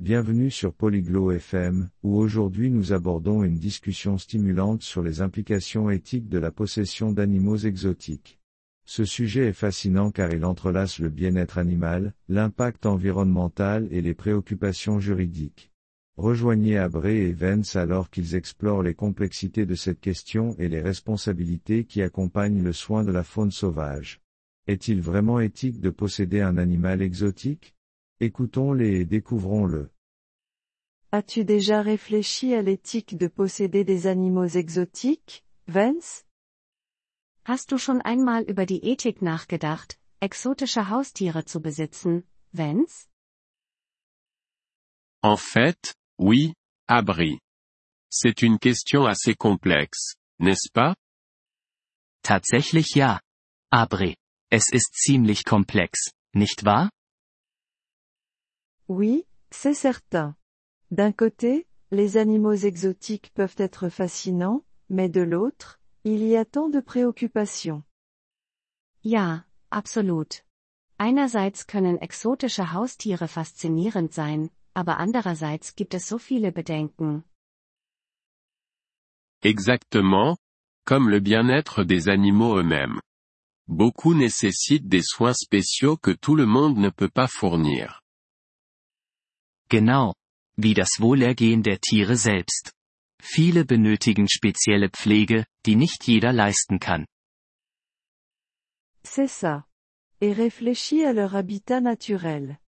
Bienvenue sur Polyglot FM, où aujourd'hui nous abordons une discussion stimulante sur les implications éthiques de la possession d'animaux exotiques. Ce sujet est fascinant car il entrelace le bien-être animal, l'impact environnemental et les préoccupations juridiques. Rejoignez Abré et Vence alors qu'ils explorent les complexités de cette question et les responsabilités qui accompagnent le soin de la faune sauvage. Est-il vraiment éthique de posséder un animal exotique? Écoutons-les et découvrons-le. As-tu déjà réfléchi à l'éthique de posséder des animaux exotiques, Vance? Hast du schon einmal über die Ethik nachgedacht, exotische Haustiere zu besitzen, Vance? En fait, oui, Abri. C'est une question assez complexe, n'est-ce pas? Tatsächlich ja. Abri. Es ist ziemlich komplex, nicht wahr? Oui, c'est certain. D'un côté, les animaux exotiques peuvent être fascinants, mais de l'autre, il y a tant de préoccupations. Ja, absolut. Einerseits können exotische Haustiere faszinierend sein, aber andererseits gibt es so viele Bedenken. Exactement, comme le bien-être des animaux eux-mêmes. Beaucoup nécessitent des soins spéciaux que tout le monde ne peut pas fournir. Genau. Wie das Wohlergehen der Tiere selbst. Viele benötigen spezielle Pflege, die nicht jeder leisten kann. C'est ça. Et réfléchis à leur habitat naturel.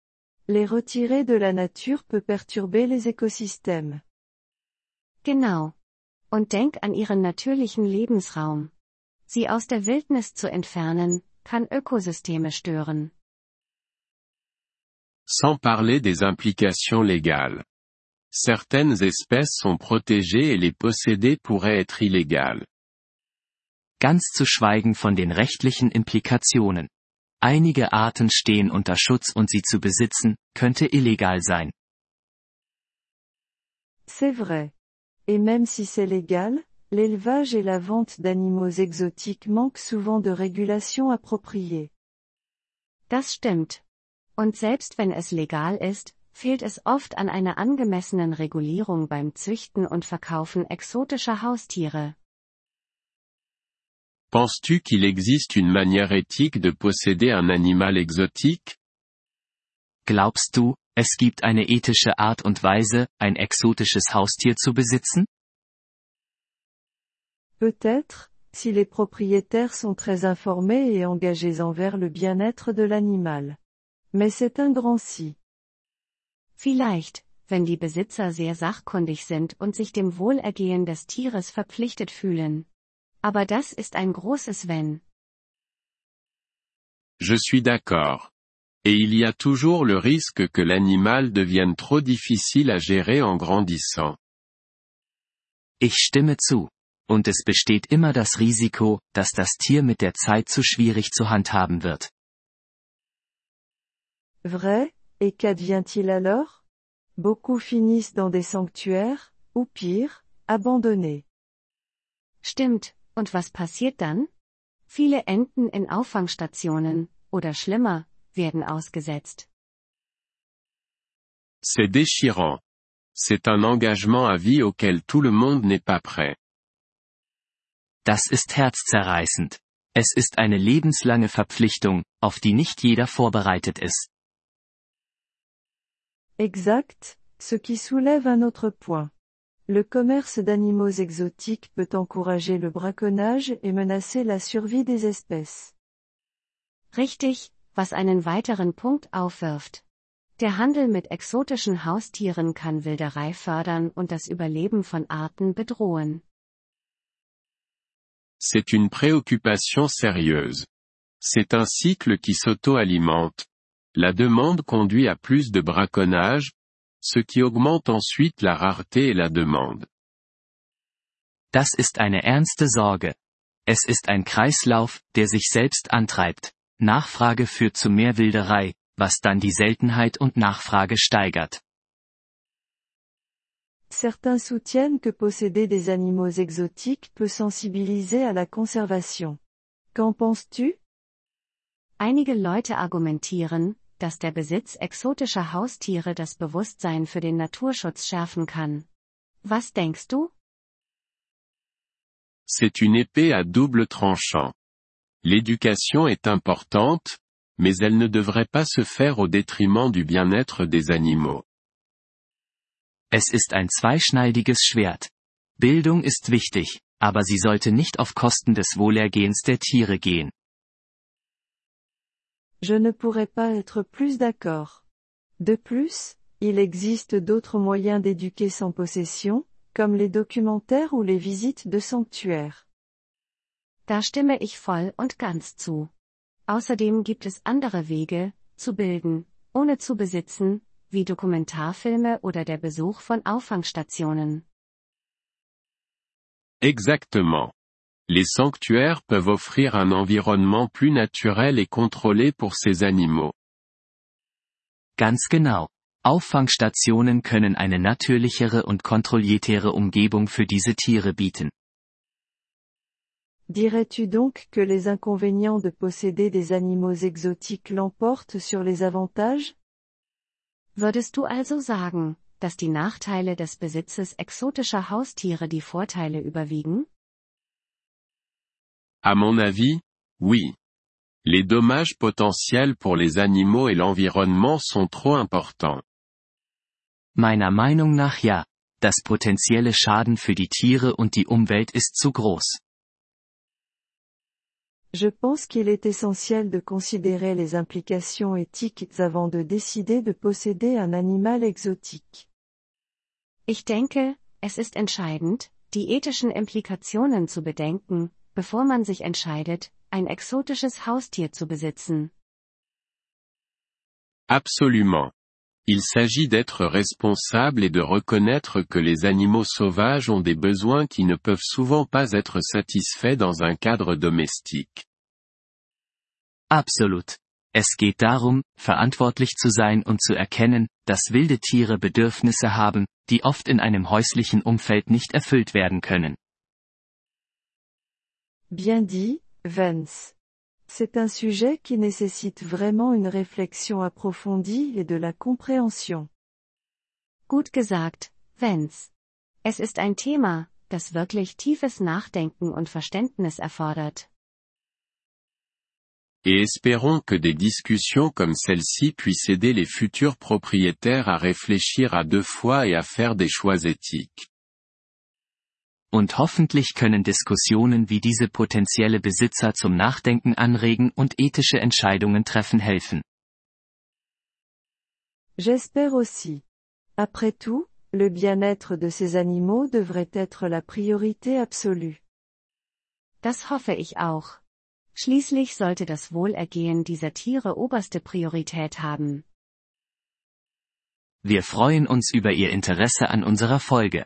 Les retirer de la nature peut perturber les écosystèmes. Genau. Und denk an ihren natürlichen Lebensraum. Sie aus der Wildnis zu entfernen, kann Ökosysteme stören. Sans parler des implications légales. Certaines espèces sont protégées et les posséder pourrait être illégal. Ganz zu schweigen von den rechtlichen Implikationen. Einige Arten stehen unter Schutz und sie zu besitzen, könnte illegal sein. C'est vrai. Et même si c'est légal, l'élevage et la vente d'animaux exotiques manquent souvent de régulation appropriée. Das stimmt. Und selbst wenn es legal ist, fehlt es oft an einer angemessenen Regulierung beim Züchten und Verkaufen exotischer Haustiere. Penses-tu qu'il existe une manière éthique de posséder un animal exotique? Glaubst du, es gibt eine ethische Art und Weise, ein exotisches Haustier zu besitzen? Peut-être, si les propriétaires sont très informés et engagés envers le bien-être de l'animal. Mais c'est un grand si. Vielleicht, wenn die Besitzer sehr sachkundig sind und sich dem Wohlergehen des Tieres verpflichtet fühlen. Aber das ist ein großes Wenn. Je suis d'accord. Et il y a toujours le risque que l'animal devienne trop difficile à gérer en grandissant. Ich stimme zu. Und es besteht immer das Risiko, dass das Tier mit der Zeit zu schwierig zu handhaben wird. Vrai, et qu'advient-il alors? Beaucoup finissent dans des sanctuaires, ou pire, abandonnés. Stimmt, und was passiert dann? Viele enden in Auffangstationen, oder schlimmer, werden ausgesetzt. C'est déchirant. C'est un engagement à vie auquel tout le monde n'est pas prêt. Das ist herzzerreißend. Es ist eine lebenslange Verpflichtung, auf die nicht jeder vorbereitet ist. Exact, ce qui soulève un autre point. Le commerce d'animaux exotiques peut encourager le braconnage et menacer la survie des espèces. Richtig, was einen weiteren Punkt aufwirft. Der Handel mit exotischen Haustieren kann Wilderei fördern und das Überleben von Arten bedrohen. C'est une préoccupation sérieuse. C'est un cycle qui s'auto-alimente. La demande conduit à plus de braconnage, ce qui augmente ensuite la rareté et la demande. Das ist eine ernste Sorge. Es ist ein Kreislauf, der sich selbst antreibt. Nachfrage führt zu mehr Wilderei, was dann die Seltenheit und Nachfrage steigert. Certains soutiennent que posséder des animaux exotiques peut sensibiliser à la conservation. Qu'en penses-tu? Einige Leute argumentieren, dass der Besitz exotischer Haustiere das Bewusstsein für den Naturschutz schärfen kann. Was denkst du? C'est une épée à double tranchant. L'éducation est importante, mais elle ne devrait pas se faire au détriment du bien-être des animaux. Es ist ein zweischneidiges Schwert. Bildung ist wichtig, aber sie sollte nicht auf Kosten des Wohlergehens der Tiere gehen. Je ne pourrais pas être plus d'accord. De plus, il existe d'autres moyens d'éduquer sans possession, comme les documentaires ou les visites de sanctuaires. Da stimme ich voll und ganz zu. Außerdem gibt es andere Wege, zu bilden, ohne zu besitzen, wie Dokumentarfilme oder der Besuch von Auffangstationen. Exactement. Les sanctuaires peuvent offrir un environnement plus naturel et contrôlé pour ces animaux. Ganz genau. Auffangstationen können eine natürlichere und kontrolliertere Umgebung für diese Tiere bieten. Dirais-tu donc que les inconvénients de posséder des animaux exotiques l'emportent sur les avantages? Würdest du also sagen, dass die Nachteile des Besitzes exotischer Haustiere die Vorteile überwiegen? À mon avis, oui. Les dommages potentiels pour les animaux et l'environnement sont trop importants. Meiner Meinung nach ja. Das potenzielle Schaden für die Tiere und die Umwelt ist zu groß. Je pense qu'il est essentiel de considérer les implications éthiques avant de décider de posséder un animal exotique. Ich denke, es ist entscheidend, die ethischen Implikationen zu bedenken, bevor man sich entscheidet, ein exotisches Haustier zu besitzen. Absolument. Il s'agit d'être responsable et de reconnaître que les animaux sauvages ont des besoins qui ne peuvent souvent pas être satisfaits dans un cadre domestique. Absolut. Es geht darum, verantwortlich zu sein und zu erkennen, dass wilde Tiere Bedürfnisse haben, die oft in einem häuslichen Umfeld nicht erfüllt werden können. Bien dit, Vance. C'est un sujet qui nécessite vraiment une réflexion approfondie et de la compréhension. Gut gesagt, Vance. Es ist ein Thema, das wirklich tiefes Nachdenken und Verständnis erfordert. Et espérons que des discussions comme celle-ci puissent aider les futurs propriétaires à réfléchir à deux fois et à faire des choix éthiques. Und hoffentlich können Diskussionen wie diese potenzielle Besitzer zum Nachdenken anregen und ethische Entscheidungen treffen helfen. J'espère aussi. Après tout, le bien-être de ces animaux devrait être la priorité absolue. Das hoffe ich auch. Schließlich sollte das Wohlergehen dieser Tiere oberste Priorität haben. Wir freuen uns über Ihr Interesse an unserer Folge.